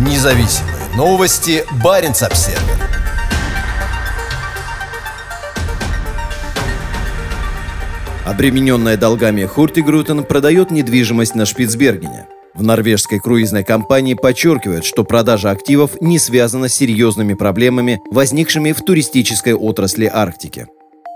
Независимые новости. Барин обсерва Обремененная долгами Хуртигрутен продает недвижимость на Шпицбергене. В норвежской круизной компании подчеркивают, что продажа активов не связана с серьезными проблемами, возникшими в туристической отрасли Арктики.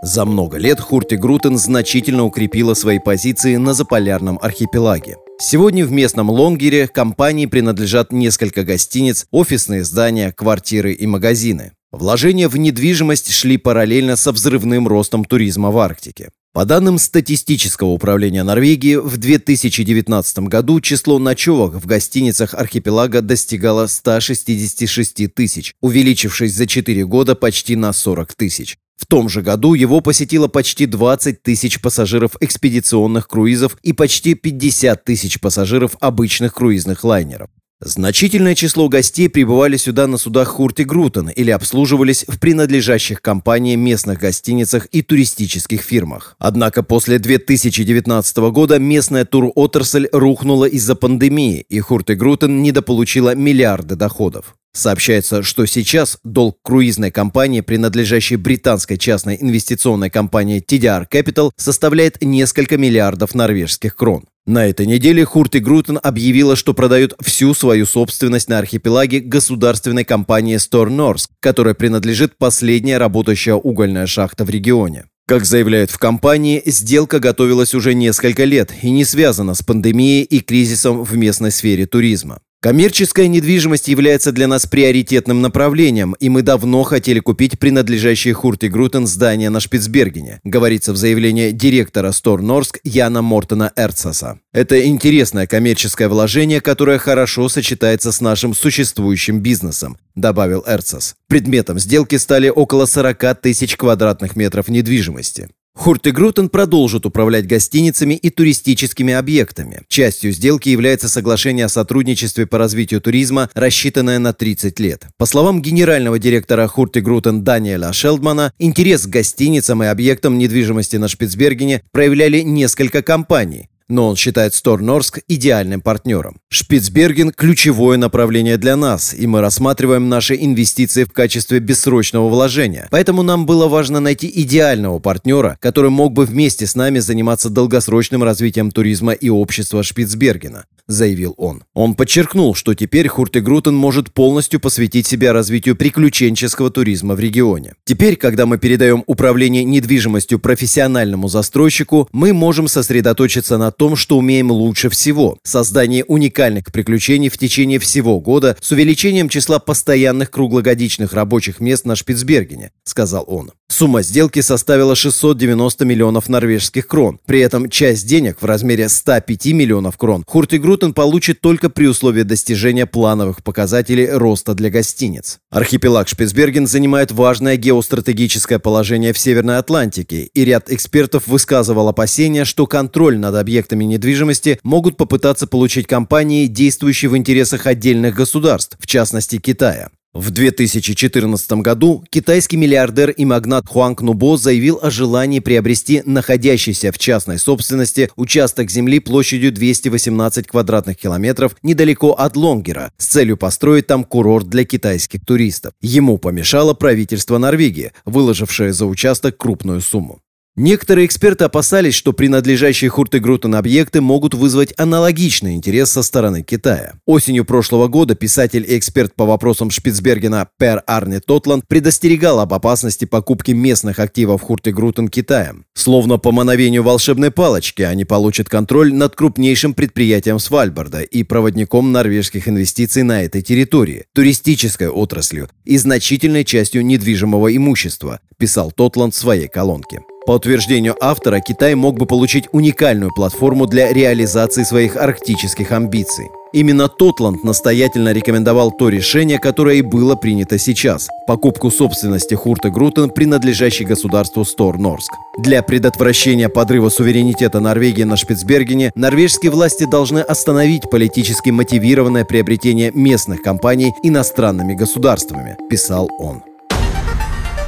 За много лет Хурти Грутен значительно укрепила свои позиции на заполярном архипелаге. Сегодня в местном Лонгере компании принадлежат несколько гостиниц, офисные здания, квартиры и магазины. Вложения в недвижимость шли параллельно со взрывным ростом туризма в Арктике. По данным статистического управления Норвегии, в 2019 году число ночевок в гостиницах архипелага достигало 166 тысяч, увеличившись за 4 года почти на 40 тысяч. В том же году его посетило почти 20 тысяч пассажиров экспедиционных круизов и почти 50 тысяч пассажиров обычных круизных лайнеров. Значительное число гостей прибывали сюда на судах Хурти-Грутен или обслуживались в принадлежащих компании местных гостиницах и туристических фирмах. Однако после 2019 года местная тур-отрасль рухнула из-за пандемии, и Хурти-Грутен недополучила миллиарды доходов. Сообщается, что сейчас долг круизной компании, принадлежащей британской частной инвестиционной компании TDR Capital, составляет несколько миллиардов норвежских крон. На этой неделе Хурти Грутен объявила, что продает всю свою собственность на архипелаге государственной компании Norsk, которой принадлежит последняя работающая угольная шахта в регионе. Как заявляют в компании, сделка готовилась уже несколько лет и не связана с пандемией и кризисом в местной сфере туризма. Коммерческая недвижимость является для нас приоритетным направлением, и мы давно хотели купить принадлежащее Хурти Грутен здание на Шпицбергене, говорится в заявлении директора Стор Норск Яна Мортона Эрцаса. Это интересное коммерческое вложение, которое хорошо сочетается с нашим существующим бизнесом, добавил Эрцас. Предметом сделки стали около 40 тысяч квадратных метров недвижимости. Хуртигрутен продолжит управлять гостиницами и туристическими объектами. Частью сделки является соглашение о сотрудничестве по развитию туризма, рассчитанное на 30 лет. По словам генерального директора Хуртигрутен Даниэля Шелдмана, интерес к гостиницам и объектам недвижимости на Шпицбергене проявляли несколько компаний, но он считает Сторнорск идеальным партнером. Шпицберген – ключевое направление для нас, и мы рассматриваем наши инвестиции в качестве бессрочного вложения. Поэтому нам было важно найти идеального партнера, который мог бы вместе с нами заниматься долгосрочным развитием туризма и общества Шпицбергена заявил он. Он подчеркнул, что теперь Хуртигрутен может полностью посвятить себя развитию приключенческого туризма в регионе. Теперь, когда мы передаем управление недвижимостью профессиональному застройщику, мы можем сосредоточиться на том, что умеем лучше всего – создание уникальных приключений в течение всего года с увеличением числа постоянных круглогодичных рабочих мест на Шпицбергене, сказал он. Сумма сделки составила 690 миллионов норвежских крон. При этом часть денег в размере 105 миллионов крон Хуртигрутен получит только при условии достижения плановых показателей роста для гостиниц. Архипелаг Шпицберген занимает важное геостратегическое положение в Северной Атлантике, и ряд экспертов высказывал опасения, что контроль над объектами недвижимости могут попытаться получить компании, действующие в интересах отдельных государств, в частности Китая. В 2014 году китайский миллиардер и магнат Хуанг Нубо заявил о желании приобрести находящийся в частной собственности участок земли площадью 218 квадратных километров недалеко от Лонгера с целью построить там курорт для китайских туристов. Ему помешало правительство Норвегии, выложившее за участок крупную сумму. Некоторые эксперты опасались, что принадлежащие Хуртегрутен объекты могут вызвать аналогичный интерес со стороны Китая. Осенью прошлого года писатель и эксперт по вопросам Шпицбергена Пер Арне Тотланд предостерегал об опасности покупки местных активов Хуртегрутен Китаем. Словно по мановению волшебной палочки они получат контроль над крупнейшим предприятием Свальбарда и проводником норвежских инвестиций на этой территории, туристической отраслью и значительной частью недвижимого имущества, писал Тотланд в своей колонке. По утверждению автора, Китай мог бы получить уникальную платформу для реализации своих арктических амбиций. Именно Тотланд настоятельно рекомендовал то решение, которое и было принято сейчас – покупку собственности Хурта Грутен, принадлежащей государству Стор Норск. Для предотвращения подрыва суверенитета Норвегии на Шпицбергене норвежские власти должны остановить политически мотивированное приобретение местных компаний иностранными государствами, писал он.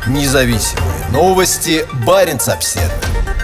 Независимые новости. Барин обседный.